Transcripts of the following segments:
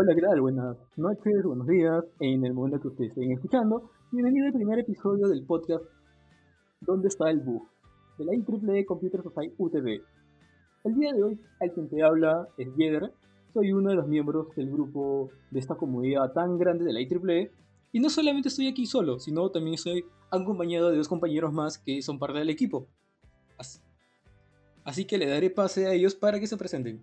Hola, ¿qué tal? Buenas noches, buenos días, en el momento que ustedes estén escuchando. Bienvenido al primer episodio del podcast ¿Dónde está el bug? de la IEEE Computer Society UTV. El día de hoy, al quien te habla es Yeder. Soy uno de los miembros del grupo de esta comunidad tan grande de la IEEE. Y no solamente estoy aquí solo, sino también estoy acompañado de dos compañeros más que son parte del equipo. Así que le daré pase a ellos para que se presenten.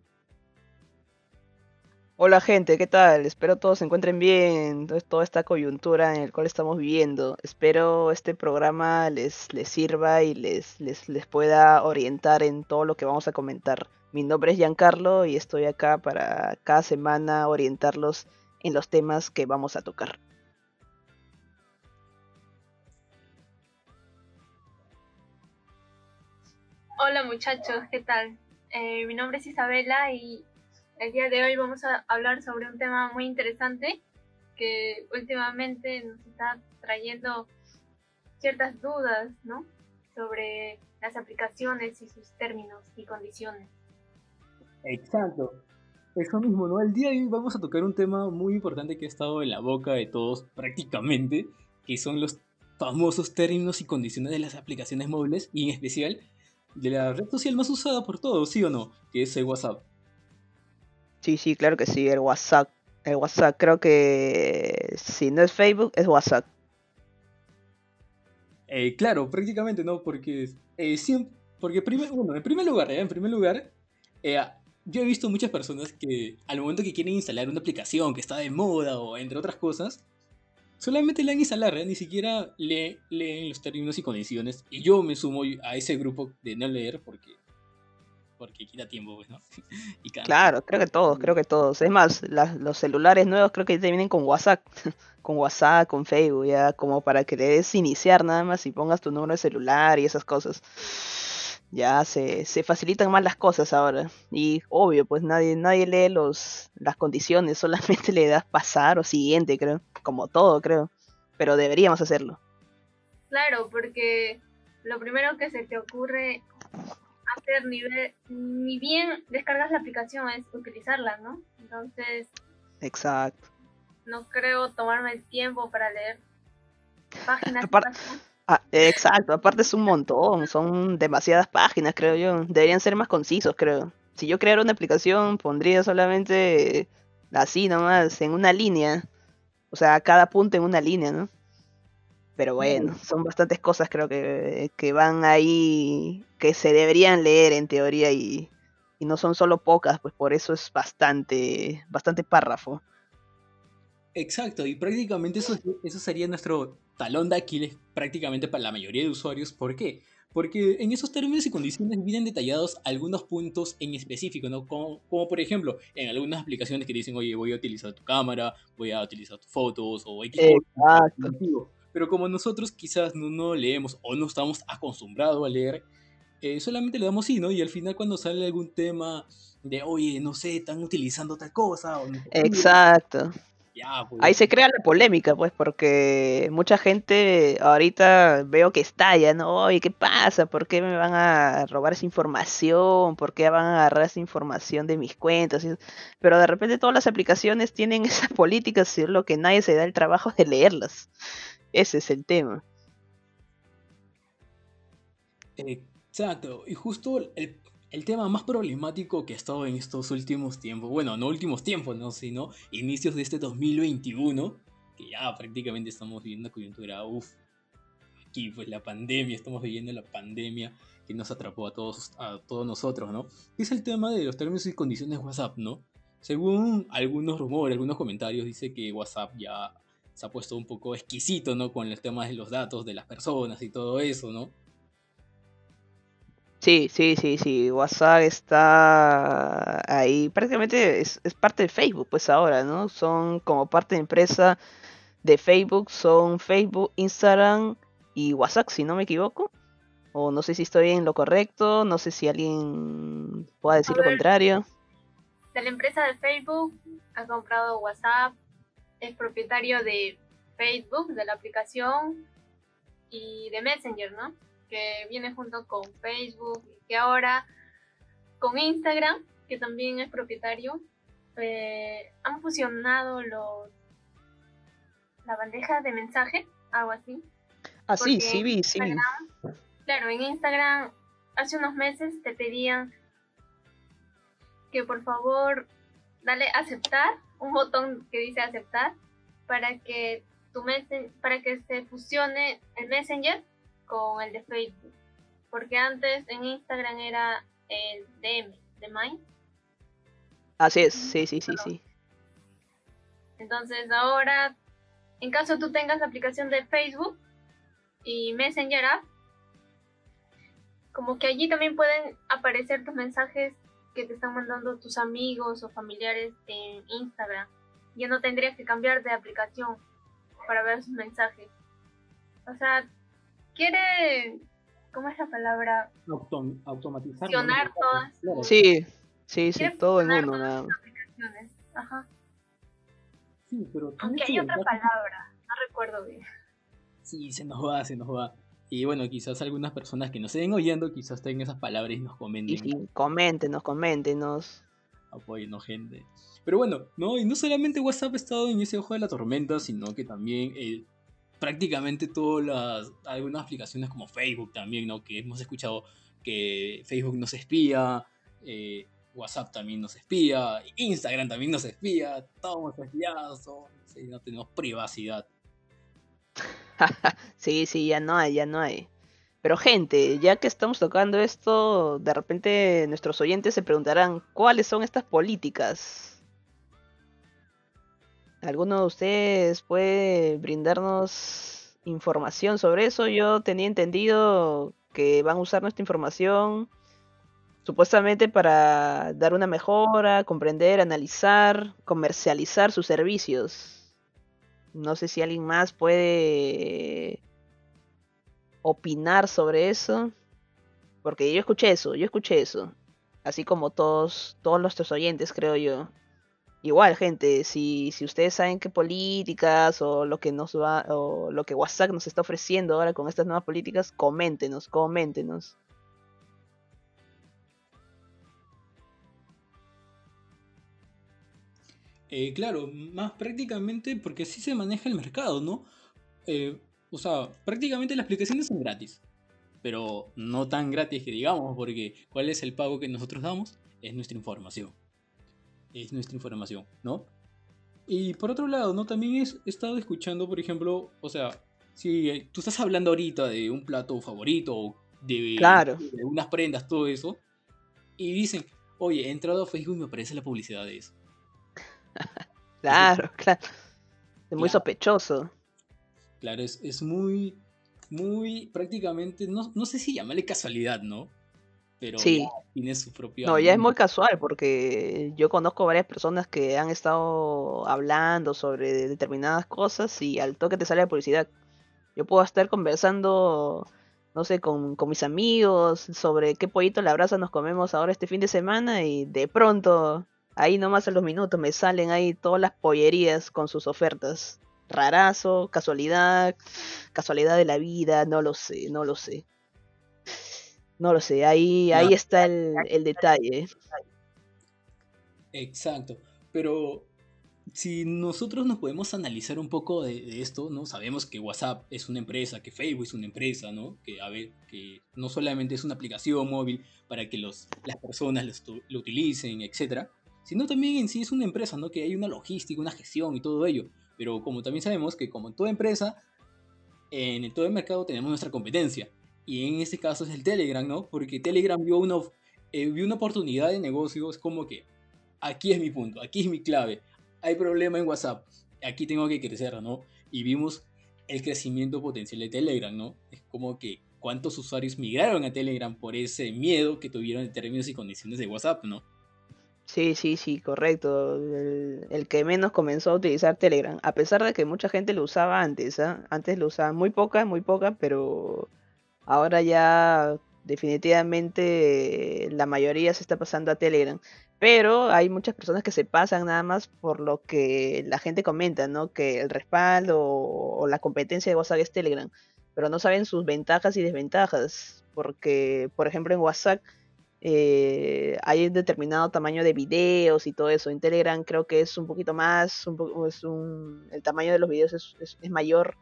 Hola gente, ¿qué tal? Espero todos se encuentren bien, toda esta coyuntura en la cual estamos viviendo. Espero este programa les, les sirva y les, les, les pueda orientar en todo lo que vamos a comentar. Mi nombre es Giancarlo y estoy acá para cada semana orientarlos en los temas que vamos a tocar. Hola muchachos, ¿qué tal? Eh, mi nombre es Isabela y el día de hoy vamos a hablar sobre un tema muy interesante que últimamente nos está trayendo ciertas dudas, ¿no? Sobre las aplicaciones y sus términos y condiciones. Exacto. Eso mismo, ¿no? El día de hoy vamos a tocar un tema muy importante que ha estado en la boca de todos prácticamente, que son los famosos términos y condiciones de las aplicaciones móviles y en especial de la red social más usada por todos, ¿sí o no? Que es el WhatsApp. Sí, sí, claro que sí, el WhatsApp. El WhatsApp, creo que si no es Facebook, es WhatsApp. Eh, claro, prácticamente no, porque eh, siempre, porque primero, bueno, en primer lugar, eh, en primer lugar, yo he visto muchas personas que al momento que quieren instalar una aplicación que está de moda o entre otras cosas, solamente le dan instalar, ni siquiera leen los términos y condiciones. Y yo me sumo a ese grupo de no leer porque porque quita tiempo, pues, ¿no? claro, creo que todos, creo que todos. Es más, los celulares nuevos creo que te vienen con WhatsApp, con WhatsApp, con Facebook, ya como para que le des iniciar nada más y pongas tu número de celular y esas cosas. Ya se, se facilitan más las cosas ahora. Y obvio, pues nadie, nadie lee los, las condiciones, solamente le das pasar o siguiente, creo. Como todo, creo. Pero deberíamos hacerlo. Claro, porque lo primero que se te ocurre hacer ni, ni bien descargas la aplicación, es utilizarla, ¿no? Entonces... Exacto. No creo tomarme el tiempo para leer páginas. Ah, exacto, aparte es un montón, son demasiadas páginas, creo yo. Deberían ser más concisos, creo. Si yo creara una aplicación, pondría solamente así nomás, en una línea. O sea, cada punto en una línea, ¿no? Pero bueno, son bastantes cosas creo que, que van ahí, que se deberían leer en teoría y, y, no son solo pocas, pues por eso es bastante, bastante párrafo. Exacto, y prácticamente eso, eso sería nuestro talón de Aquiles prácticamente para la mayoría de usuarios. ¿Por qué? Porque en esos términos y condiciones vienen detallados algunos puntos en específico, ¿no? Como, como, por ejemplo, en algunas aplicaciones que dicen, oye, voy a utilizar tu cámara, voy a utilizar tus fotos, o X. Exacto pero como nosotros quizás no, no leemos o no estamos acostumbrados a leer, eh, solamente le damos sí, ¿no? Y al final cuando sale algún tema de, oye, no sé, están utilizando tal cosa. O Exacto. Pues. Ahí se crea la polémica, pues, porque mucha gente ahorita veo que estalla, ¿no? Oye, ¿qué pasa? ¿Por qué me van a robar esa información? ¿Por qué van a agarrar esa información de mis cuentas? Pero de repente todas las aplicaciones tienen esa política, lo que nadie se da el trabajo de leerlas. Ese es el tema. Exacto, y justo el, tema más problemático que ha estado en estos últimos tiempos, bueno, no últimos tiempos, no, sino inicios de este 2021, que ya prácticamente estamos viviendo coyuntura, uff, aquí pues la pandemia, estamos viviendo la pandemia que nos atrapó a todos, a todos nosotros, ¿no? Es el tema de los términos y condiciones WhatsApp, ¿no? Según algunos rumores, algunos comentarios, dice que WhatsApp ya se ha puesto un poco exquisito, ¿no? Con el tema de los datos de las personas y todo eso, ¿no? Sí, sí, sí, sí. WhatsApp está ahí. Prácticamente es, parte de Facebook, pues ahora, ¿no? Son como parte de empresa de Facebook. Son Facebook, Instagram y WhatsApp, si no me equivoco. O no sé si estoy en lo correcto. No sé si alguien pueda decir lo contrario. De la empresa de Facebook ha comprado WhatsApp, es propietario de Facebook, de la aplicación, y de Messenger, ¿no? Que viene junto con Facebook y que ahora con Instagram, que también es propietario, eh, han fusionado los la bandeja de mensaje, algo así. Ah, sí, sí vi, sí. Claro, en Instagram hace unos meses te pedían que por favor dale aceptar, un botón que dice aceptar, para que tu para que se fusione el Messenger con el de Facebook. Porque antes en Instagram era el DM, de Mind. Así es, sí, sí, sí, sí. Entonces ahora, en caso tú tengas la aplicación de Facebook y Messenger App, como que allí también pueden aparecer tus mensajes que te están mandando tus amigos o familiares en Instagram. Ya no tendrías que cambiar de aplicación para ver sus mensajes. O sea, quiere, ¿cómo es la palabra? automatizar. todas. Sí, sí, sí, todo en uno. Nada. Ajá. Sí, pero Aunque hay otra palabra, no recuerdo bien. Sí, se nos va, se nos va. Y bueno, quizás algunas personas que nos estén oyendo, quizás tengan esas palabras y nos comenten. Sí, coméntenos, coméntenos. Apoyenos, gente. Pero bueno, no, y no solamente WhatsApp ha estado en ese ojo de la tormenta, sino que también eh, prácticamente todas las, algunas aplicaciones como Facebook también, ¿no? Que hemos escuchado que Facebook nos espía, eh, WhatsApp también nos espía, Instagram también nos espía, todos espiados, no tenemos privacidad. sí, sí, ya no hay, ya no hay. Pero gente, ya que estamos tocando esto, de repente nuestros oyentes se preguntarán, ¿cuáles son estas políticas? ¿Alguno de ustedes puede brindarnos información sobre eso? Yo tenía entendido que van a usar nuestra información supuestamente para dar una mejora, comprender, analizar, comercializar sus servicios. No sé si alguien más puede opinar sobre eso. Porque yo escuché eso, yo escuché eso. Así como todos, todos nuestros oyentes, creo yo. Igual, gente, si, si ustedes saben qué políticas o lo que nos va, o lo que WhatsApp nos está ofreciendo ahora con estas nuevas políticas, coméntenos, coméntenos. Eh, claro, más prácticamente porque así se maneja el mercado, ¿no? Eh, o sea, prácticamente las aplicaciones son gratis, pero no tan gratis que digamos, porque ¿cuál es el pago que nosotros damos? Es nuestra información. Es nuestra información, ¿no? Y por otro lado, ¿no? También he estado escuchando, por ejemplo, o sea, si tú estás hablando ahorita de un plato favorito de, claro. de unas prendas, todo eso, y dicen, oye, he entrado a Facebook y me aparece la publicidad de eso. claro, claro. Es muy sospechoso. Claro, es, muy, muy prácticamente, no, no sé si llamarle casualidad, ¿no? Pero sí. tiene su propio... No, ya es muy casual porque yo conozco varias personas que han estado hablando sobre determinadas cosas y al toque te sale la publicidad. Yo puedo estar conversando, no sé, con, con mis amigos sobre qué pollito la brasa nos comemos ahora este fin de semana y de pronto Ahí nomás a los minutos me salen ahí todas las pollerías con sus ofertas. Rarazo, casualidad, casualidad de la vida, no lo sé, no lo sé. No lo sé, ahí, ahí está el, detalle. Exacto, pero si nosotros nos podemos analizar un poco de, esto, ¿no? Sabemos que WhatsApp es una empresa, que Facebook es una empresa, ¿no? Que, a ver, que no solamente es una aplicación móvil para que los, las personas lo, utilicen, etcétera, sino también en sí es una empresa, ¿no? Que hay una logística, una gestión y todo ello. Pero como también sabemos que como en toda empresa, en todo el mercado tenemos nuestra competencia. Y en este caso es el Telegram, ¿no? Porque Telegram vio una, eh, vio una oportunidad de negocio, es como que aquí es mi punto, aquí es mi clave. Hay problema en WhatsApp, aquí tengo que crecer, ¿no? Y vimos el crecimiento potencial de Telegram, ¿no? Es como que cuántos usuarios migraron a Telegram por ese miedo que tuvieron en términos y condiciones de WhatsApp, ¿no? Sí, sí, sí, correcto. El, que menos comenzó a utilizar Telegram, a pesar de que mucha gente lo usaba antes, ¿ah? Antes lo usaba muy poca, muy poca, pero ahora ya definitivamente la mayoría se está pasando a Telegram. Pero hay muchas personas que se pasan nada más por lo que la gente comenta, ¿no? Que el respaldo o la competencia de WhatsApp es Telegram, pero no saben sus ventajas y desventajas, porque por ejemplo en WhatsApp eh, hay un determinado tamaño de videos y todo eso. En Telegram creo que es un poquito más, un es un, el tamaño de los videos es, es, mayor.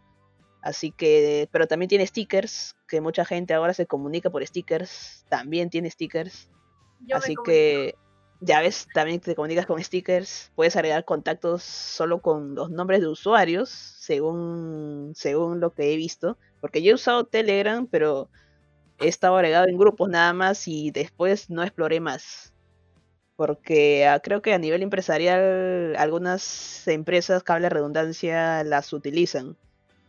Así que, pero también tiene stickers, que mucha gente ahora se comunica por stickers. También tiene stickers. Así que, ya ves, también te comunicas con stickers. Puedes agregar contactos solo con los nombres de usuarios, según, según lo que he visto. Porque yo he usado Telegram, pero he estado agregado en grupos nada más y después no exploré más. Porque ah, creo que a nivel empresarial algunas empresas, cable redundancia, las utilizan.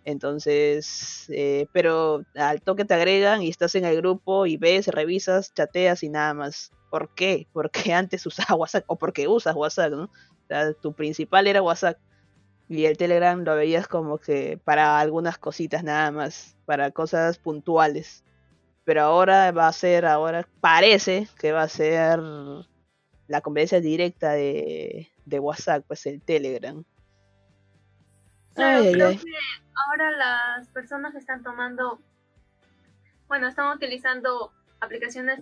Entonces, eh, pero al toque te agregan y estás en el grupo y ves, revisas, chateas y nada más. ¿Por qué? Porque antes usabas WhatsApp o porque usas WhatsApp, ¿no? O sea, tu principal era WhatsApp y el Telegram lo veías como que para algunas cositas nada más, para cosas puntuales pero ahora va a ser, ahora parece que va a ser la conversación directa de, WhatsApp, pues el Telegram. Claro, creo que ahora las personas están tomando, bueno, están utilizando aplicaciones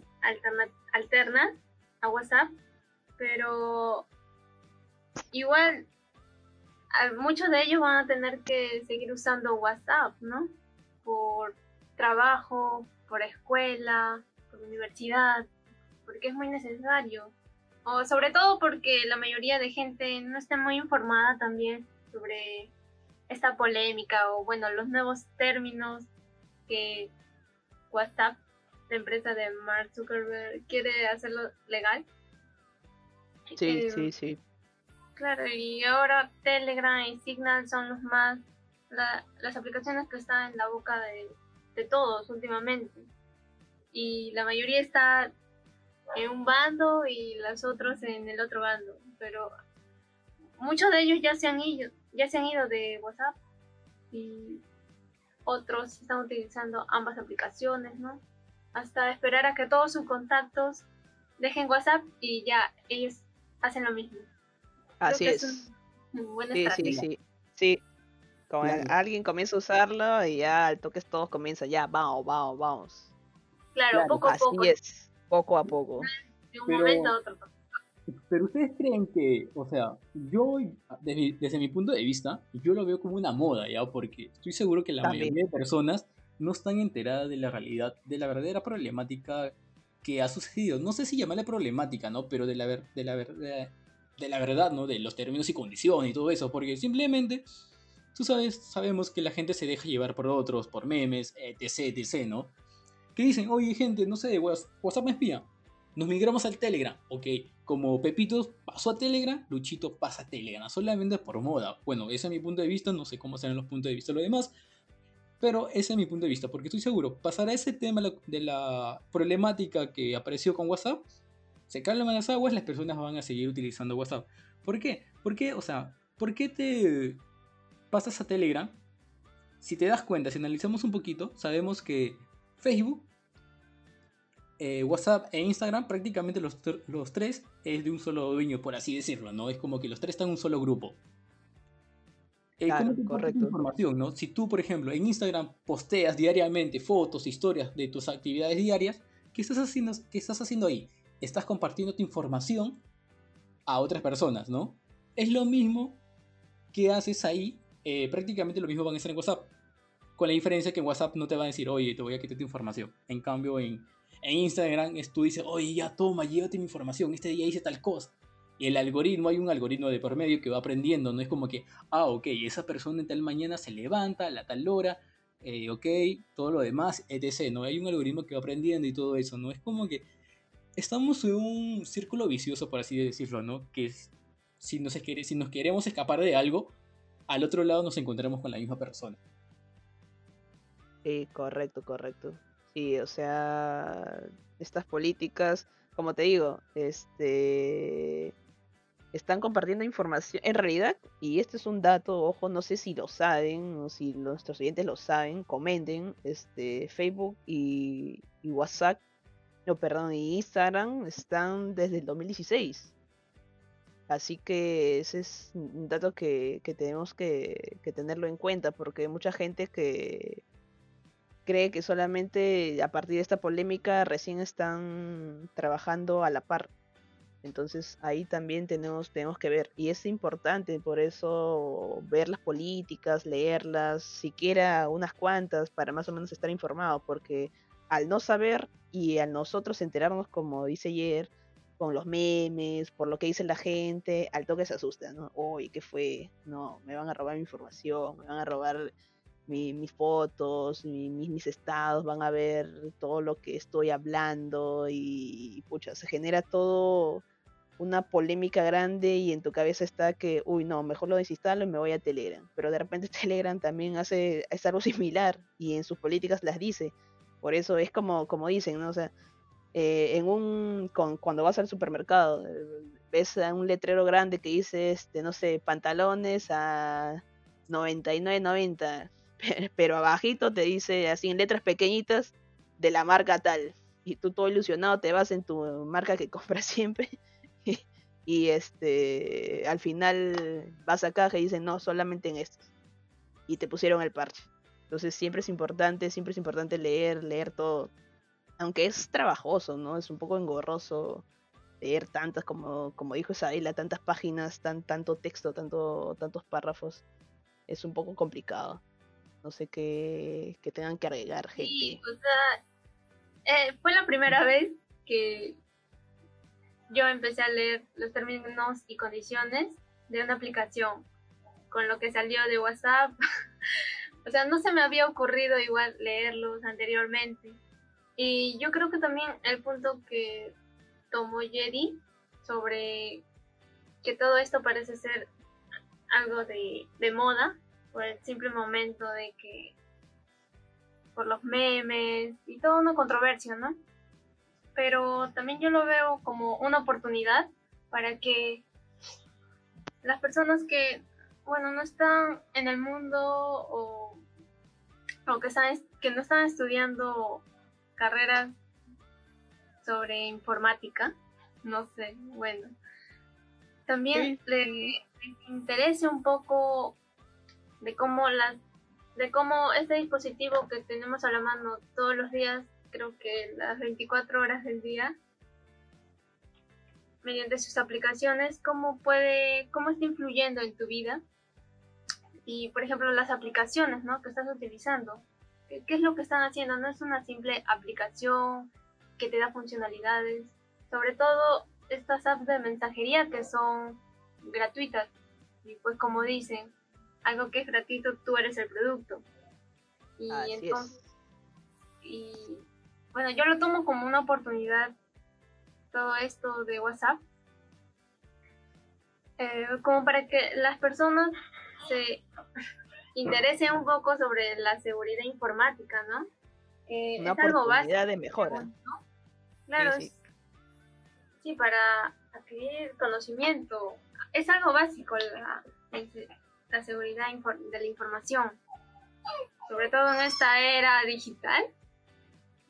alternas a WhatsApp, pero igual muchos de ellos van a tener que seguir usando WhatsApp, ¿no? Por trabajo, por escuela, por universidad, porque es muy necesario. O sobre todo porque la mayoría de gente no está muy informada también sobre esta polémica o bueno, los nuevos términos que WhatsApp, la empresa de Mark Zuckerberg, quiere hacerlo legal. Sí, eh, sí, sí. Claro, y ahora Telegram y Signal son los más, las aplicaciones que están en la boca de, de todos últimamente. Y la mayoría está en un bando y los otros en el otro bando. Pero muchos de ellos ya se han ido, ya se han ido de WhatsApp y otros están utilizando ambas aplicaciones, ¿no? Hasta esperar a que todos sus contactos dejen WhatsApp y ya ellos hacen lo mismo. Así es. sí, sí, sí, sí. Como alguien comienza a usarlo y ya al toque todos comienzan, ya, vamos, vamos, vamos. Claro, poco a poco. Así es, poco a poco. De un momento a otro. Pero ustedes creen que, o sea, yo, desde, mi punto de vista, yo lo veo como una moda, ¿ya? Porque estoy seguro que la mayoría de personas no están enteradas de la realidad, de la verdadera problemática que ha sucedido. No sé si llamarle problemática, ¿no? Pero de la, de la, de la verdad, ¿no? De los términos y condiciones y todo eso. Porque simplemente tú sabes, sabemos que la gente se deja llevar por otros, por memes, etc, etc, ¿no? Que dicen, oye gente, no sé, WhatsApp me espía. Nos migramos al Telegram. Ok, como Pepito pasó a Telegram, Luchito pasa a Telegram. Solamente por moda. Bueno, ese es mi punto de vista. No sé cómo serán los puntos de vista de los demás. Pero ese es mi punto de vista. Porque estoy seguro, pasará ese tema de la problemática que apareció con WhatsApp. Se calman las aguas, las personas van a seguir utilizando WhatsApp. ¿Por qué? Porque, o sea, ¿por qué te pasas a Telegram, si te das cuenta, si analizamos un poquito, sabemos que Facebook, eh, WhatsApp e Instagram, prácticamente los, los, tres es de un solo dueño, por así decirlo, ¿no? Es como que los tres están en un solo grupo. Eh, claro, correcto. Información, ¿no? Si tú, por ejemplo, en Instagram posteas diariamente fotos, historias de tus actividades diarias, ¿qué estás haciendo, qué estás haciendo ahí? Estás compartiendo tu información a otras personas, ¿no? Es lo mismo que haces ahí eh, prácticamente lo mismo van a hacer en WhatsApp. Con la diferencia que en WhatsApp no te va a decir, oye, te voy a quitar tu información. En cambio, en, en Instagram es, tú dices, oye, ya toma, llévate mi información, este día hice tal cosa. Y el algoritmo, hay un algoritmo de por medio que va aprendiendo, no es como que, ah, ok, esa persona en tal mañana se levanta a la tal hora, eh, ok, todo lo demás, etc. No hay un algoritmo que va aprendiendo y todo eso, no es como que estamos en un círculo vicioso, por así decirlo, ¿no? Que si nos, si nos queremos escapar de algo, al otro lado nos encontramos con la misma persona. Correcto, correcto. Sí, o sea, estas políticas, como te digo, este están compartiendo información. En realidad, y este es un dato, ojo, no sé si lo saben o si nuestros oyentes lo saben, comenten, este Facebook y, y WhatsApp, no, perdón, y Instagram están desde el 2016. Así que ese es un dato que, tenemos que, tenerlo en cuenta porque mucha gente que, cree que solamente a partir de esta polémica recién están trabajando a la par. Entonces ahí también tenemos, tenemos que ver. Y es importante por eso ver las políticas, leerlas, siquiera unas cuantas para más o menos estar informado, porque al no saber y al nosotros enterarnos, como dice ayer, con los memes, por lo que dice la gente, al toque se asusta, ¿no? Uy, ¿qué fue? No, me van a robar mi información, me van a robar mis fotos, mis estados, van a ver todo lo que estoy hablando y, pucha, se genera todo una polémica grande y en tu cabeza está que, uy, no, mejor lo desinstalo y me voy a Telegram. Pero de repente Telegram también hace es algo similar y en sus políticas las dice. Por eso es como, como dicen, ¿no? O sea, eh, en un cuando vas al supermercado eh, ves un letrero grande que dice este no sé pantalones a 99.90 pero abajito te dice así en letras pequeñitas de la marca tal y tú todo ilusionado te vas en tu marca que compras siempre y, este al final vas a caja y dicen no solamente en estos y te pusieron el parche entonces siempre es importante siempre es importante leer leer todo aunque es trabajoso, ¿no? Es un poco engorroso leer tantas, como, como dijo Isabela, tantas páginas, tan, tanto texto, tanto, tantos párrafos. Es un poco complicado. No sé qué, qué tengan que agregar, gente. Sí, o sea, eh, fue la primera vez que yo empecé a leer los términos y condiciones de una aplicación con lo que salió de WhatsApp. o sea, no se me había ocurrido igual leerlos anteriormente. Y yo creo que también el punto que tomó Jedi sobre que todo esto parece ser algo de, moda por el simple momento de que por los memes y toda una controversia, ¿no? Pero también yo lo veo como una oportunidad para que las personas que, bueno, no están en el mundo o, o que, están, que no están estudiando carreras sobre informática, no sé, bueno. También le, interese un poco de cómo las de cómo este dispositivo que tenemos a la mano todos los días, creo que las 24 horas del día, mediante sus aplicaciones, cómo puede, cómo está influyendo en tu vida. Y por ejemplo las aplicaciones, ¿no? que estás utilizando. ¿Qué es lo que están haciendo? No es una simple aplicación que te da funcionalidades. Sobre todo estas apps de mensajería que son gratuitas. Y pues como dicen, algo que es gratuito, tú eres el producto. Y entonces, y bueno, yo lo tomo como una oportunidad todo esto de WhatsApp. Eh, como para que las personas se interese un poco sobre la seguridad informática, ¿no? Eh, Una es algo básico. de mejora. Claro, sí, para adquirir conocimiento. Es algo básico la, la seguridad de la información. Sobre todo en esta era digital.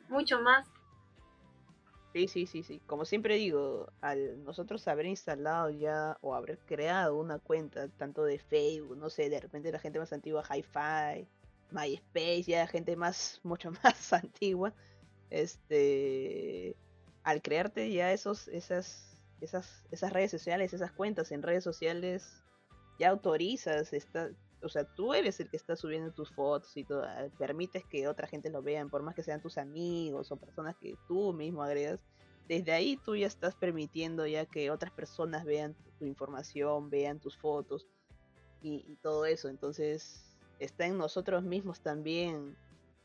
Mucho más. Sí, sí, sí, sí. Como siempre digo, al nosotros haber instalado ya o haber creado una cuenta, tanto de Facebook, no sé, de repente la gente más antigua, Hi-Fi, MySpace, ya gente más, mucho más antigua, este, al crearte ya esos, esas, esas, esas redes sociales, esas cuentas en redes sociales, ya autorizas, está, o sea, tú eres el que está subiendo tus fotos y todo, ah, permites que otra gente lo vean, por más que sean tus amigos o personas que tú mismo agregas, desde ahí tú ya estás permitiendo ya que otras personas vean tu información, vean tus fotos y, todo eso. Entonces está en nosotros mismos también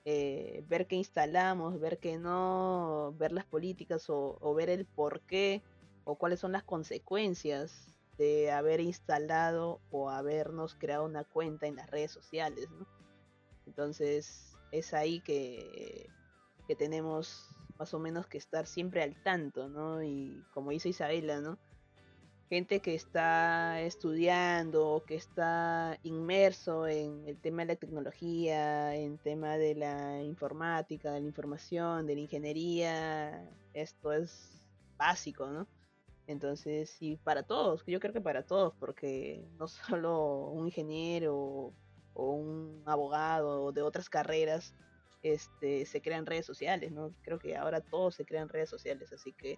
eh, ver qué instalamos, ver qué no, ver las políticas o, o ver el por qué o cuáles son las consecuencias de haber instalado o habernos creado una cuenta en las redes sociales, ¿no? Entonces es ahí que, que tenemos más o menos que estar siempre al tanto, ¿no? Y como dice Isabela, ¿no? Gente que está estudiando, que está inmerso en el tema de la tecnología, en tema de la informática, de la información, de la ingeniería, esto es básico, ¿no? Entonces, y para todos, yo creo que para todos, porque no solo un ingeniero o un abogado de otras carreras este, se crean redes sociales, ¿no? Creo que ahora todo se crean redes sociales, así que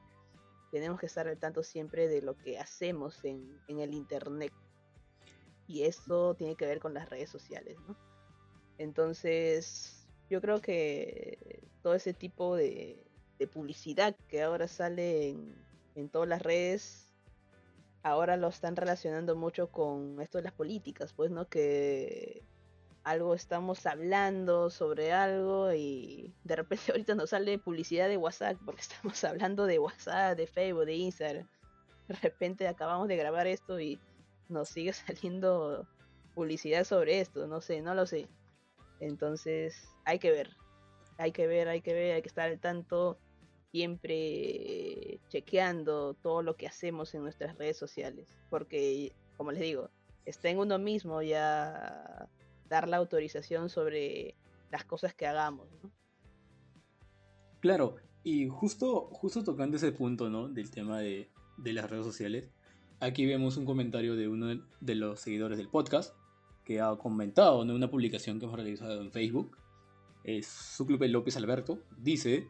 tenemos que estar al tanto siempre de lo que hacemos en, en el Internet. Y eso tiene que ver con las redes sociales, ¿no? Entonces, yo creo que todo ese tipo de, de publicidad que ahora sale en, en todas las redes ahora lo están relacionando mucho con esto de las políticas, pues, ¿no? Que algo estamos hablando sobre algo y de repente ahorita nos sale publicidad de WhatsApp porque estamos hablando de WhatsApp, de Facebook, de Instagram. De repente acabamos de grabar esto y nos sigue saliendo publicidad sobre esto, no sé, no lo sé. Entonces, hay que ver. Hay que ver, hay que ver, hay que estar al tanto siempre chequeando todo lo que hacemos en nuestras redes sociales, porque como les digo, está en uno mismo ya dar la autorización sobre las cosas que hagamos. ¿no? Claro, y justo, justo tocando ese punto ¿no? del tema de, de las redes sociales, aquí vemos un comentario de uno de los seguidores del podcast que ha comentado en una publicación que hemos realizado en Facebook. Es su club López Alberto. Dice,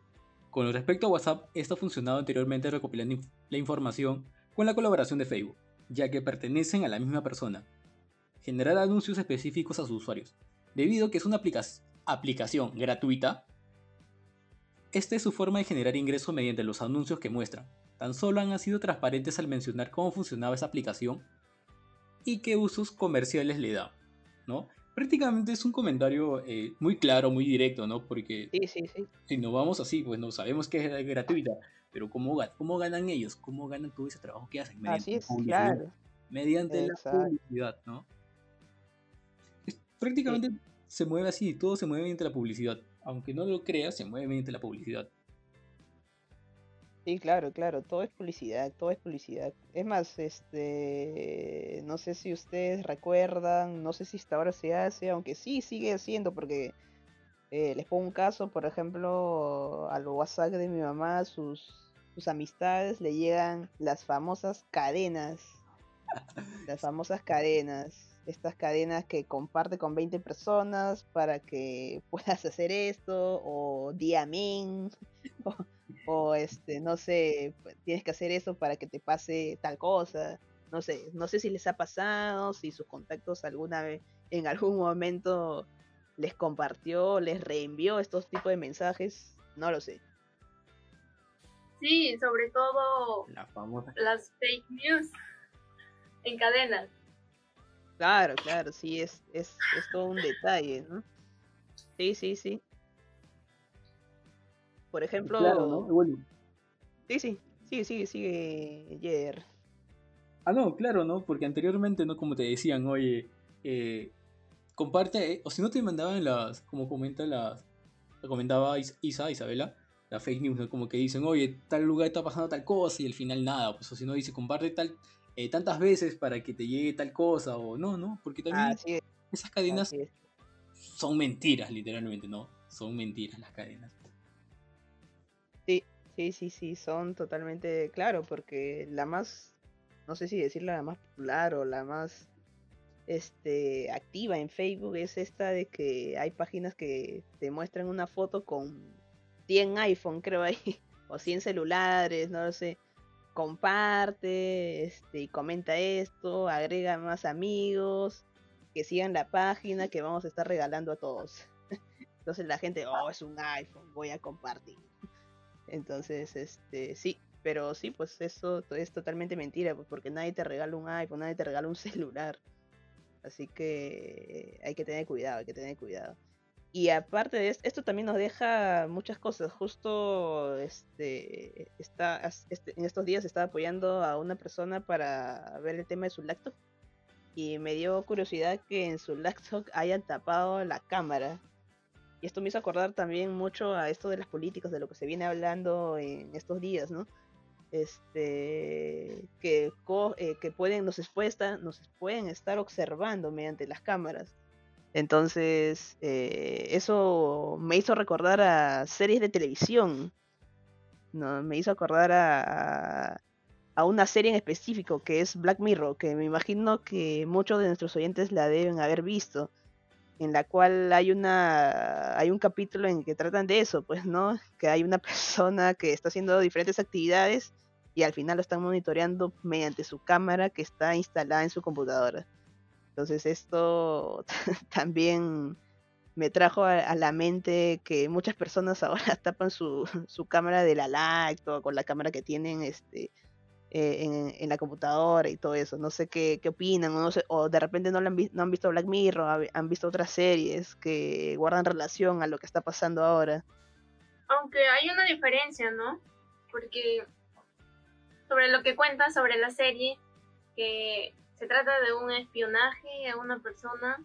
con respecto a WhatsApp, esto ha funcionado anteriormente recopilando la información con la colaboración de Facebook, ya que pertenecen a la misma persona. Generar anuncios específicos a sus usuarios. Debido a que es una aplica aplicación gratuita, esta es su forma de generar ingresos mediante los anuncios que muestran. Tan solo han sido transparentes al mencionar cómo funcionaba esa aplicación y qué usos comerciales le da, ¿no? Prácticamente es un comentario eh, muy claro, muy directo, ¿no? Porque sí, sí, sí. si no vamos así, pues no sabemos que es gratuita, pero ¿cómo, ¿cómo ganan ellos? ¿Cómo ganan todo ese trabajo que hacen? Mediante así es, claro. Mediante la publicidad, ¿no? Es, prácticamente se mueve así, todo se mueve mediante la publicidad. Aunque no lo creas, se mueve mediante la publicidad. Sí, claro, claro, todo es publicidad, todo es publicidad. Es más, este, no sé si ustedes recuerdan, no sé si hasta ahora se hace, aunque sí sigue haciendo, porque eh, les pongo un caso, por ejemplo, al WhatsApp de mi mamá, sus, sus amistades le llegan las famosas cadenas, las famosas cadenas, estas cadenas que comparte con 20 personas para que puedas hacer esto, o diamín, o o este, no sé, pues, tienes que hacer eso para que te pase tal cosa, no sé, no sé si les ha pasado, si sus contactos alguna vez, en algún momento les compartió, les reenvió estos tipos de mensajes, no lo sé. Sí, sobre todo La famosa. las fake news en cadenas. Claro, claro, sí, es, es, es todo un detalle, ¿no? Sí, sí, sí. Por ejemplo. Claro, ¿no? Bueno. Sí, sí, sigue, sigue, sigue, Jer. Ah, no, claro, ¿no? Porque anteriormente, ¿no? Como te decían, oye, eh, comparte, eh, o si no te mandaban las, como comenta las, comentaba Isa, Isabela, la fake news, ¿no? Como que dicen, oye, tal lugar está pasando tal cosa y al final nada, pues o si no dice, comparte tal, eh, tantas veces para que te llegue tal cosa, o no, ¿no? Porque también esas cadenas es. son mentiras, literalmente, ¿no? Son mentiras las cadenas. Sí, sí, sí, sí, son totalmente claro, porque la más, no sé si decirla la más popular o la más este activa en Facebook es esta de que hay páginas que te muestran una foto con 100 iPhone, creo ahí, o 100 celulares, no lo sé. Comparte, este, y comenta esto, agrega más amigos, que sigan la página que vamos a estar regalando a todos. Entonces la gente, oh, es un iPhone, voy a compartir. Entonces, este, sí, pero sí, pues eso es totalmente mentira, pues porque nadie te regala un iPhone, nadie te regala un celular. Así que hay que tener cuidado, hay que tener cuidado. Y aparte de esto, esto también nos deja muchas cosas. Justo este, está, este, en estos días estaba apoyando a una persona para ver el tema de su laptop. Y me dio curiosidad que en su laptop hayan tapado la cámara. Y esto me hizo acordar también mucho a esto de las políticas, de lo que se viene hablando en estos días, ¿no? Este, que, eh, que pueden, nos, nos pueden estar observando mediante las cámaras. Entonces, eh, eso me hizo recordar a series de televisión. ¿no? Me hizo acordar a, a una serie en específico que es Black Mirror, que me imagino que muchos de nuestros oyentes la deben haber visto en la cual hay una hay un capítulo en que tratan de eso, pues, ¿no? Que hay una persona que está haciendo diferentes actividades y al final lo están monitoreando mediante su cámara que está instalada en su computadora. Entonces esto también me trajo a, la mente que muchas personas ahora tapan su, su cámara de la lacto con la cámara que tienen este eh, en, la computadora y todo eso. No sé qué, qué opinan, o, no sé, o de repente no, han, no han visto Black Mirror, han visto otras series que guardan relación a lo que está pasando ahora. Aunque hay una diferencia, ¿no? Porque sobre lo que cuenta sobre la serie, que se trata de un espionaje a una persona.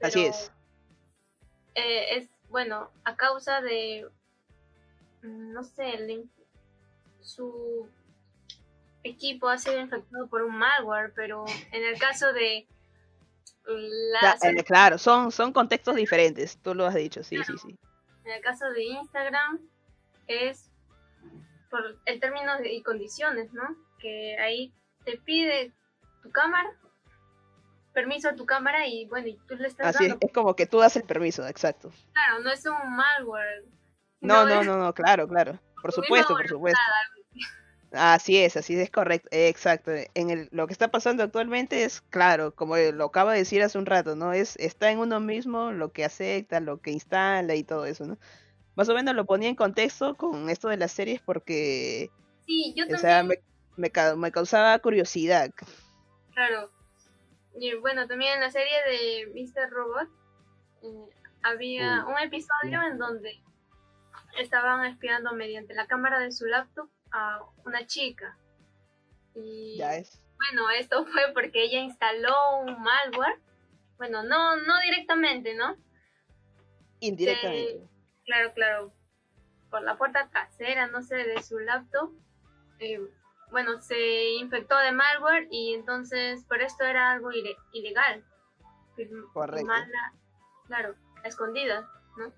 Así es. Eh, es, bueno, a causa de, no sé, su equipo ha sido infectado por un malware, pero en el caso de eh, claro, son, son contextos diferentes, tú lo has dicho, sí, sí, sí. En el caso de Instagram es por el término y condiciones, ¿no? Que ahí te pide tu cámara, permiso a tu cámara y bueno, y tú le estás Así Es, como que tú das el permiso, exacto. Claro, no es un malware. No, no, no, no, claro, claro. Por supuesto, por supuesto. Así es, así es correcto, exacto. En el, lo que está pasando actualmente es, claro, como lo acabo de decir hace un rato, ¿no? Es, está en uno mismo lo que acepta, lo que instala y todo eso, ¿no? Más o menos lo ponía en contexto con esto de las series porque... Sí, yo también... O sea, me, me, causaba curiosidad. Claro. Y bueno, también en la serie de Mr. Robot eh, había un episodio en donde estaban espiando mediante la cámara de su laptop a una chica. Y ya es. bueno, esto fue porque ella instaló un malware. Bueno, no, no directamente, ¿no? Indirectamente. claro, claro. Por la puerta trasera, no sé, de su laptop. Eh, bueno, se infectó de malware y entonces por esto era algo ilegal. Correcto. claro, escondida, ¿no?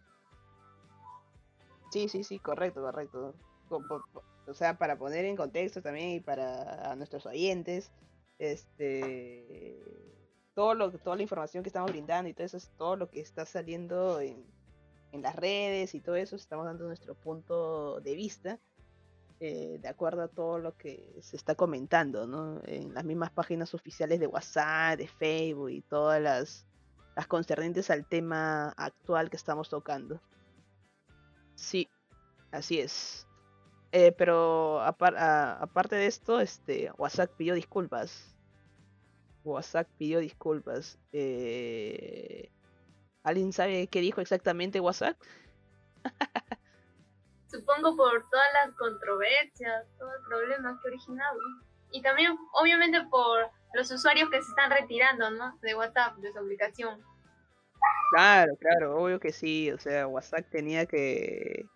Sí, sí, sí, correcto, correcto o sea, para poner en contexto también y para nuestros oyentes, este, todo lo, toda la información que estamos brindando y todo eso es todo lo que está saliendo en, en las redes y todo eso, estamos dando nuestro punto de vista. Eh, de acuerdo a todo lo que se está comentando, ¿no? En las mismas páginas oficiales de WhatsApp, de Facebook y todas las, las concernientes al tema actual que estamos tocando. Sí, así es. Eh, pero aparte de esto, este, WhatsApp pidió disculpas. WhatsApp pidió disculpas. Eh, ¿Alguien sabe qué dijo exactamente WhatsApp? Supongo por todas las controversias, todo el problema que ha originado. Y también, obviamente, por los usuarios que se están retirando, ¿no? De WhatsApp, de su aplicación. Claro, claro, obvio que sí. O sea, WhatsApp tenía que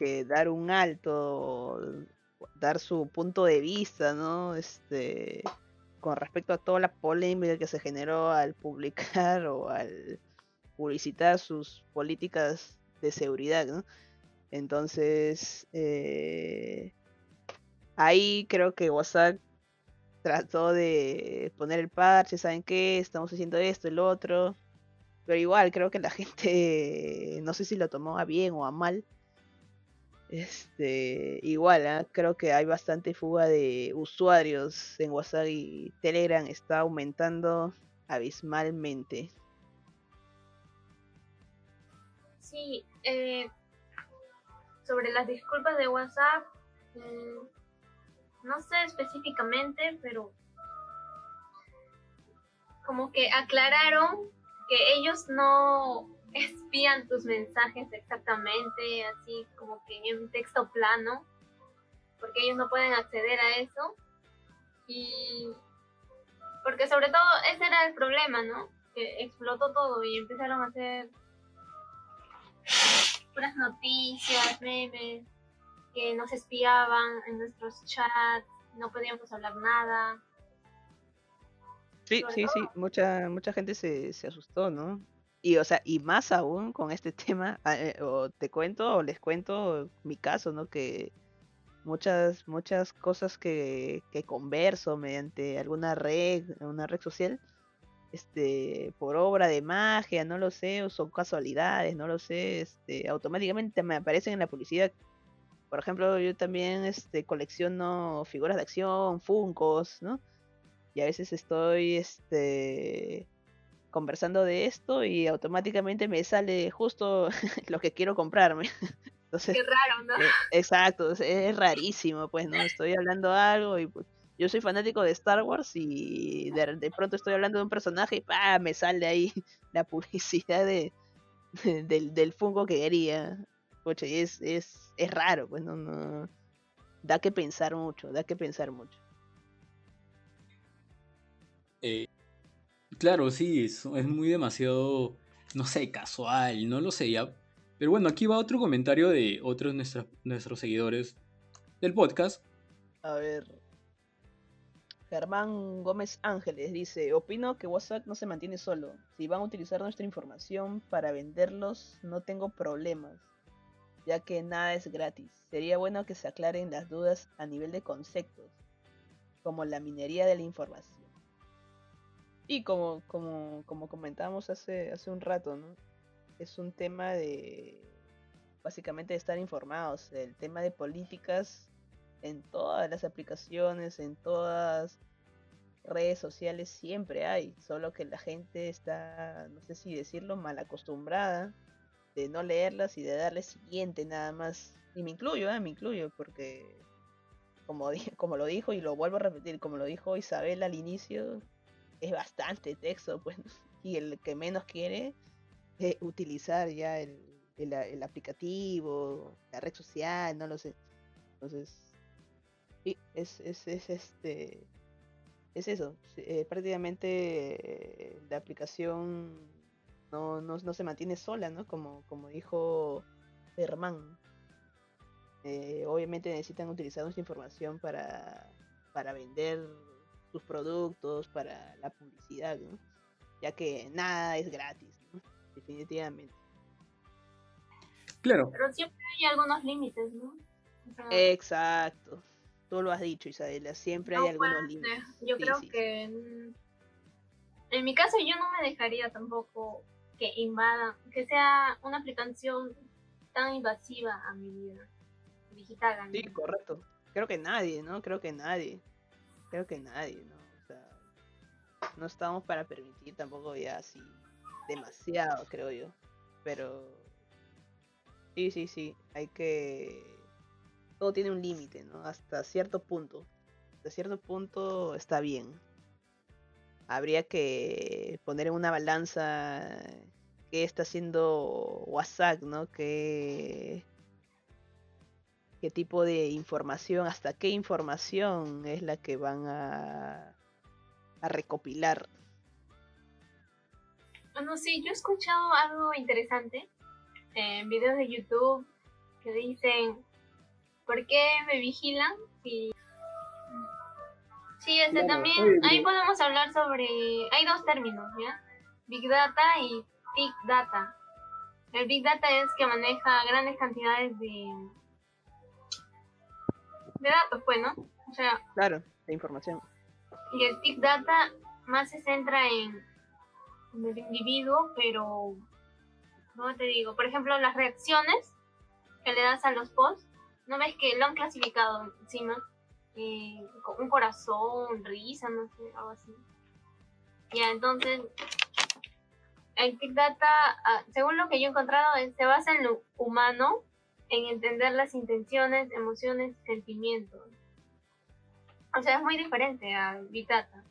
que dar un alto, dar su punto de vista, ¿no? Este, con respecto a toda la polémica que se generó al publicar o al publicitar sus políticas de seguridad, ¿no? Entonces, eh, ahí creo que WhatsApp trató de poner el parche, ¿saben qué? Estamos haciendo esto, el otro. Pero igual, creo que la gente, no sé si lo tomó a bien o a mal, este, igual, ¿ah? creo que hay bastante fuga de usuarios en WhatsApp y Telegram está aumentando abismalmente. Sí, eh, sobre las disculpas de WhatsApp, mm, no sé específicamente, pero como que aclararon que ellos no espían tus mensajes exactamente, así como que en texto plano, porque ellos no pueden acceder a eso. Y porque sobre todo ese era el problema, ¿no? Que explotó todo y empezaron a hacer puras noticias, memes, que nos espiaban en nuestros chats, no podíamos hablar nada. Sí, sí, sí, mucha, mucha gente se, se asustó, ¿no? Y, o sea, y más aún con este tema, ah, eh, o te cuento o les cuento mi caso, ¿no? Que muchas, muchas cosas que, que converso mediante alguna red, una red social, este, por obra de magia, no lo sé, o son casualidades, no lo sé, este, automáticamente me aparecen en la publicidad. Por ejemplo, yo también este, colecciono figuras de acción, funcos, ¿no? Y a veces estoy este, conversando de esto y automáticamente me sale justo lo que quiero comprarme. Entonces, Qué raro, ¿no? eh, exacto, es, es rarísimo, pues, ¿no? Estoy hablando algo y pues, yo soy fanático de Star Wars y de, de pronto estoy hablando de un personaje y ¡pah! me sale ahí la publicidad de, del, del Funko que quería. Y es, es, es raro, pues no, no. Da que pensar mucho, da que pensar mucho. Eh, claro, sí, es, es muy demasiado, no sé, casual, no lo sé ya. Pero bueno, aquí va otro comentario de otros de nuestra- nuestros seguidores del podcast. A ver. Germán Gómez Ángeles dice, opino que WhatsApp no se mantiene solo. Si van a utilizar nuestra información para venderlos, no tengo problemas, ya que nada es gratis. Sería bueno que se aclaren las dudas a nivel de conceptos, como la minería de la información. Y como, como, como comentábamos hace, hace un rato, ¿no? Es un tema de básicamente de estar informados. El tema de políticas en todas las aplicaciones, en todas redes sociales siempre hay, solo que la gente está, no sé si decirlo, mal acostumbrada de no leerlas y de darle siguiente nada más. Y me incluyo, ¿eh? me incluyo, porque como, como lo dijo y lo vuelvo a repetir, como lo dijo Isabel al inicio, es bastante texto, pues, y el que menos quiere es utilizar ya el, el aplicativo, la red social, no lo sé. Entonces, Sí, es, es, es este. Es eso. eh, prácticamente eh, la aplicación no, no, no se mantiene sola, ¿no? Como, como dijo Germán. Eh, obviamente necesitan utilizar nuestra información para, para vender sus productos, para la publicidad, ¿no? Ya que nada es gratis, ¿no? Definitivamente. Claro, Pero siempre hay algunos límites, ¿no? O sea, Exacto. Tú lo has dicho, Isabela. Siempre hay no algunos límites. Yo Sí, creo sí, que en mi caso yo no me dejaría tampoco que invadan, que sea una aplicación tan invasiva a mi vida digital. al Sí, correcto. Creo que nadie, ¿no? Creo que nadie. Creo que nadie, ¿no? O sea, no estamos para permitir tampoco ya así demasiado, creo yo. Pero sí, sí, sí. Hay que... Todo tiene un límite, ¿no? Hasta cierto punto. Hasta cierto punto está bien. Habría que poner en una balanza qué está haciendo WhatsApp, ¿no? Qué tipo de información, hasta qué información es la que van a, a recopilar. Bueno, sí, yo he escuchado algo interesante en videos de YouTube que dicen, ¿por qué me vigilan? Si... Sí, este Claro, también, ahí podemos hablar sobre, hay dos términos, ¿ya? Big Data y Big Data. El Big Data es que maneja grandes cantidades de, de datos, pues, ¿no? O sea, Claro, la información. y el Big Data más se centra en, en el individuo, pero, ¿cómo te digo? Por ejemplo, las reacciones que le das a los posts, ¿no ves que lo han clasificado encima? Un corazón, risa, no sé, algo así. Ya, entonces, el Big Data, ah, según lo que yo he encontrado, se basa en lo humano, en entender las intenciones, emociones, sentimientos. O sea, es muy diferente a Big Data.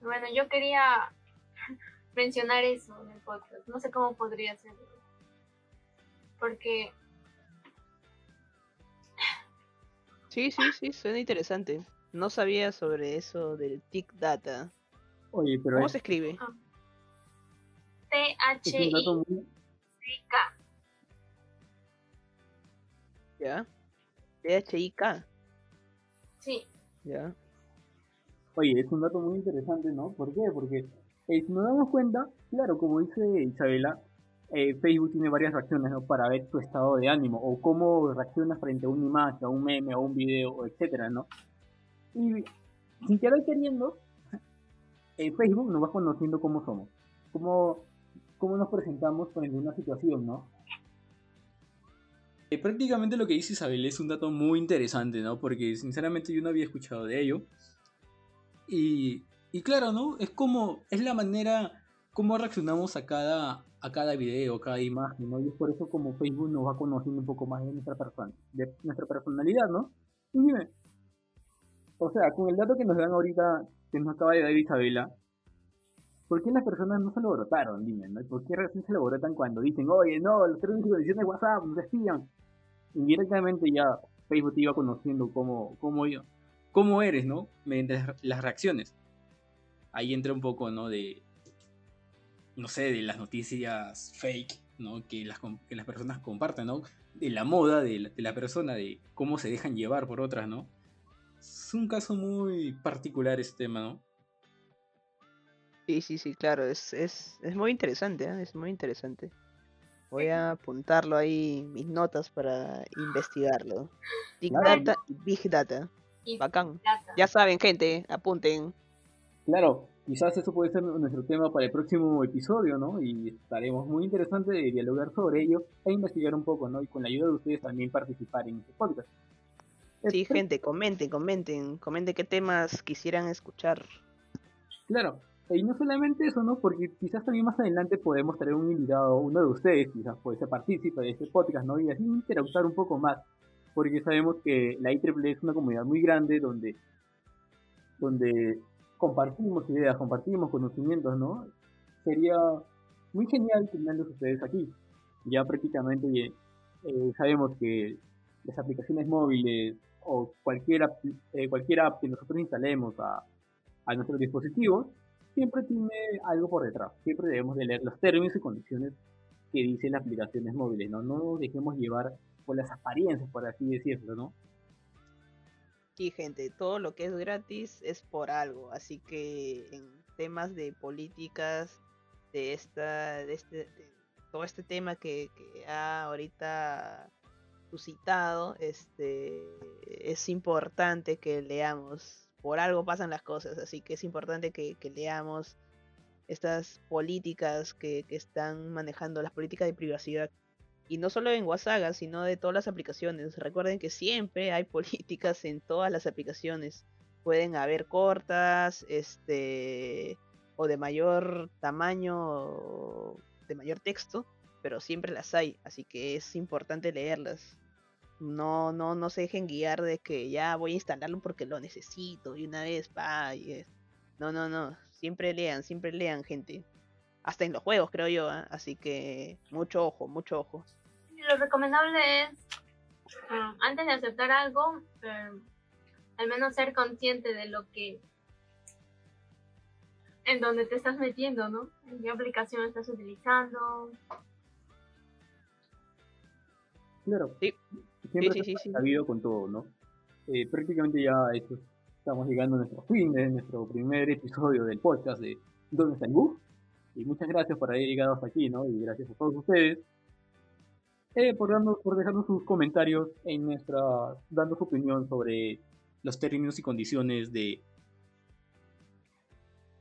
Bueno, yo quería mencionar eso en el podcast. No sé cómo podría hacerlo. Porque, Sí, sí, sí, suena interesante. No sabía sobre eso del Big Data. oye, pero ¿Cómo es, se escribe? dato muy, ¿Ya? T-H-I-K. Sí, ¿Ya? Oye, es un dato muy interesante, ¿no? ¿Por qué? Porque eh, si nos damos cuenta, claro, como dice Isabela, eh, Facebook tiene varias reacciones, ¿no? Para ver tu estado de ánimo o cómo reaccionas frente a una imagen, a un meme, a un video, etcétera, ¿no? Y sin querer queriendo, en Facebook nos va conociendo cómo somos, cómo, cómo nos presentamos frente a una situación, ¿no? Eh, prácticamente lo que dice Isabel es un dato muy interesante, ¿no? Porque sinceramente yo no había escuchado de ello. Y, y claro, ¿no? Es como, es la manera, cómo reaccionamos a cada, a cada video, a cada imagen, ¿no? Y es por eso como Facebook nos va conociendo un poco más de nuestra persona, de nuestra personalidad, ¿no? Y dime, o sea, con el dato que nos dan ahorita, que nos acaba de dar Isabela, ¿por qué las personas no se lo brotaron? Dime, ¿no? ¿Por qué recién se lo brotan cuando dicen, oye, no, los condiciones de WhatsApp nos espían? Indirectamente ya Facebook te iba conociendo cómo, cómo, cómo eres, ¿no? Mediante las reacciones. Ahí entra un poco, ¿no? De, no sé, de las noticias fake, ¿no? Que las, que las personas comparten, ¿no? De la moda de la, de la persona, de cómo se dejan llevar por otras, ¿no? Es un caso muy particular este tema, ¿no? Sí, sí, sí, claro, es, es, es muy interesante, ¿eh? es muy interesante. Voy a apuntarlo ahí, mis notas para investigarlo. Big Claro. Data y Big Data. Y Bacán. data. Ya saben, gente, apunten. Claro, quizás eso puede ser nuestro tema para el próximo episodio, ¿no? Y estaremos muy interesantes de dialogar sobre ello e investigar un poco, ¿no? Y con la ayuda de ustedes también participar en este podcast. Sí, gente, comenten, comenten, comenten qué temas quisieran escuchar. Claro, y no solamente eso, ¿no? Porque quizás también más adelante podemos traer un invitado, uno de ustedes, quizás puede ser partícipe de este podcast, ¿no? Y así interactuar un poco más, porque sabemos que la IEEE es una comunidad muy grande donde, donde compartimos ideas, compartimos conocimientos, ¿no? Sería muy genial tenerlos ustedes aquí. Ya prácticamente eh, sabemos que las aplicaciones móviles o cualquier eh, cualquier app que nosotros instalemos a, a nuestros dispositivos siempre tiene algo por detrás. Siempre debemos de leer los términos y condiciones que dicen las aplicaciones móviles, ¿no? No nos dejemos llevar por las apariencias, por así decirlo, ¿no? Sí, gente, todo lo que es gratis es por algo, así que en temas de políticas, de esta, de este, de todo este tema que, que ha ahorita suscitado, este, es importante que leamos. Por algo pasan las cosas, así que es importante que, que leamos estas políticas que, que están manejando, las políticas de privacidad y no solo en WhatsApp, sino de todas las aplicaciones. Recuerden que siempre hay políticas en todas las aplicaciones. Pueden haber cortas, este, o de mayor tamaño, de mayor texto, pero siempre las hay, así que es importante leerlas. No, no, no se dejen guiar de que ya voy a instalarlo porque lo necesito y una vez pa y es- No, no, no. Siempre lean, siempre lean, gente. Hasta en los juegos, creo yo. ¿ah? Así que mucho ojo, mucho ojo. Lo recomendable es, eh, antes de aceptar algo, eh, al menos ser consciente de lo que, en donde te estás metiendo, ¿no? En qué aplicación estás utilizando. Claro. Sí. Siempre Sí, sí, se sí, sí. sabido con todo, ¿no? Eh, prácticamente ya esto, estamos llegando a nuestro fin de nuestro primer episodio del podcast de ¿Dónde está el bus? Y muchas gracias por haber llegado hasta aquí, ¿no? Y gracias a todos ustedes eh, por, darnos, por dejarnos sus comentarios en nuestra, dando su opinión sobre los términos y condiciones de,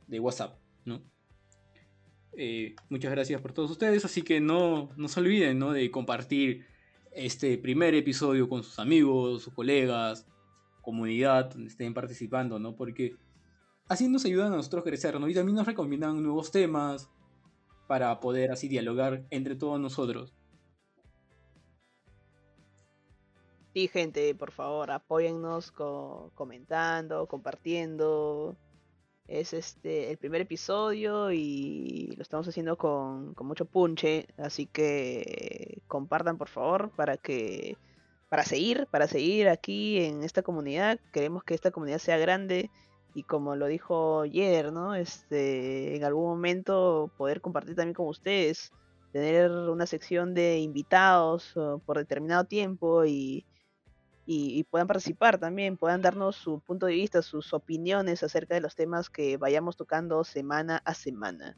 de WhatsApp, ¿no? Eh, muchas gracias por todos ustedes, así que no, no se olviden, ¿no? De compartir este primer episodio con sus amigos, sus colegas, comunidad, donde estén participando, ¿no? Porque así nos ayudan a nosotros a crecer, ¿no? Y también nos recomiendan nuevos temas para poder así dialogar entre todos nosotros. Sí, gente, por favor, apóyennos co- comentando, compartiendo. Es este el primer episodio y lo estamos haciendo con, con mucho punche, así que compartan por favor para que para seguir, para seguir aquí en esta comunidad. Queremos que esta comunidad sea grande y como lo dijo ayer, ¿no? Este, en algún momento poder compartir también con ustedes, tener una sección de invitados o por determinado tiempo y y, y puedan participar también, puedan darnos su punto de vista, sus opiniones acerca de los temas que vayamos tocando semana a semana.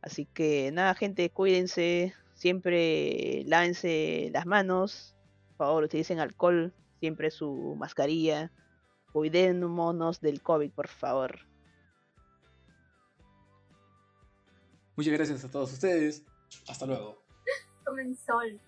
Así que nada, gente, cuídense, siempre lávense las manos, por favor, utilicen alcohol, siempre su mascarilla, cuidémonos del COVID, por favor. Muchas gracias a todos ustedes. Hasta luego. Tomen sol.